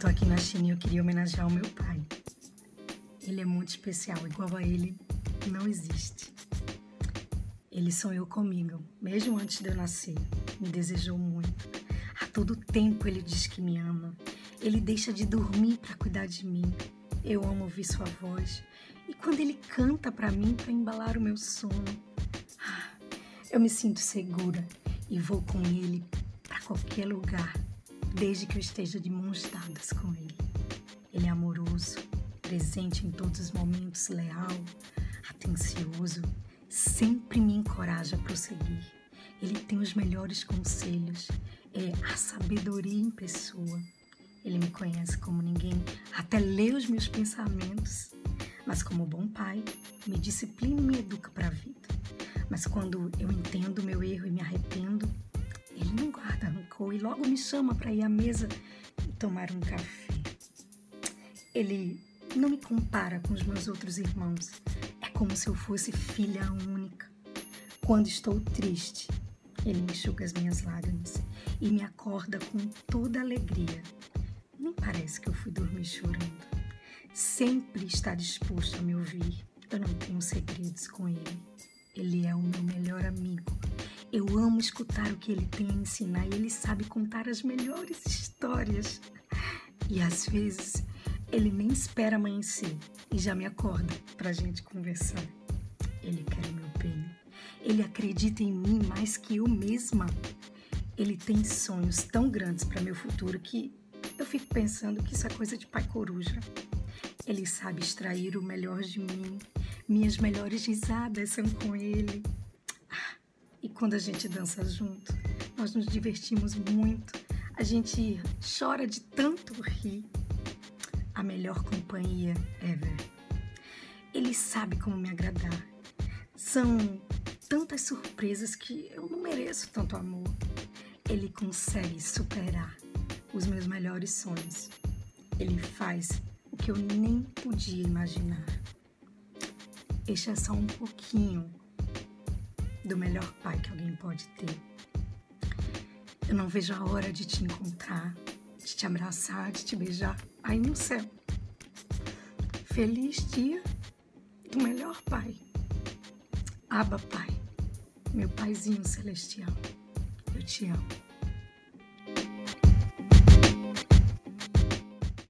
tô aqui na China e eu queria homenagear o meu pai. Ele é muito especial, igual a ele não existe. Ele sonhou comigo, mesmo antes de eu nascer. Me desejou muito. A todo tempo ele diz que me ama. Ele deixa de dormir para cuidar de mim. Eu amo ouvir sua voz. E quando ele canta para mim para embalar o meu sono, ah, eu me sinto segura e vou com ele para qualquer lugar desde que eu esteja de mãos dadas com Ele. Ele é amoroso, presente em todos os momentos, leal, atencioso, sempre me encoraja a prosseguir. Ele tem os melhores conselhos, é a sabedoria em pessoa. Ele me conhece como ninguém, até lê os meus pensamentos. Mas como bom pai, me disciplina e me educa para a vida. Mas quando eu entendo meu erro e me arrependo, não guarda rancor e logo me chama para ir à mesa e tomar um café. Ele não me compara com os meus outros irmãos. É como se eu fosse filha única. Quando estou triste, ele enxuga as minhas lágrimas e me acorda com toda alegria. Nem parece que eu fui dormir chorando. Sempre está disposto a me ouvir. Eu não tenho segredos com ele. Ele é o meu melhor amigo eu amo escutar o que ele tem a ensinar e ele sabe contar as melhores histórias. E às vezes ele nem espera amanhecer e já me acorda para a gente conversar. Ele quer o meu bem. Ele acredita em mim mais que eu mesma. Ele tem sonhos tão grandes para meu futuro que eu fico pensando que isso é coisa de pai coruja. Ele sabe extrair o melhor de mim. Minhas melhores risadas são com ele. E quando a gente dança junto, nós nos divertimos muito. A gente chora de tanto rir. A melhor companhia ever. Ele sabe como me agradar. São tantas surpresas que eu não mereço tanto amor. Ele consegue superar os meus melhores sonhos. Ele faz o que eu nem podia imaginar. Este é só um pouquinho do melhor pai que alguém pode ter. Eu não vejo a hora de te encontrar, de te abraçar, de te beijar aí no céu. Feliz dia do melhor pai. Aba, pai, meu paizinho celestial. Eu te amo.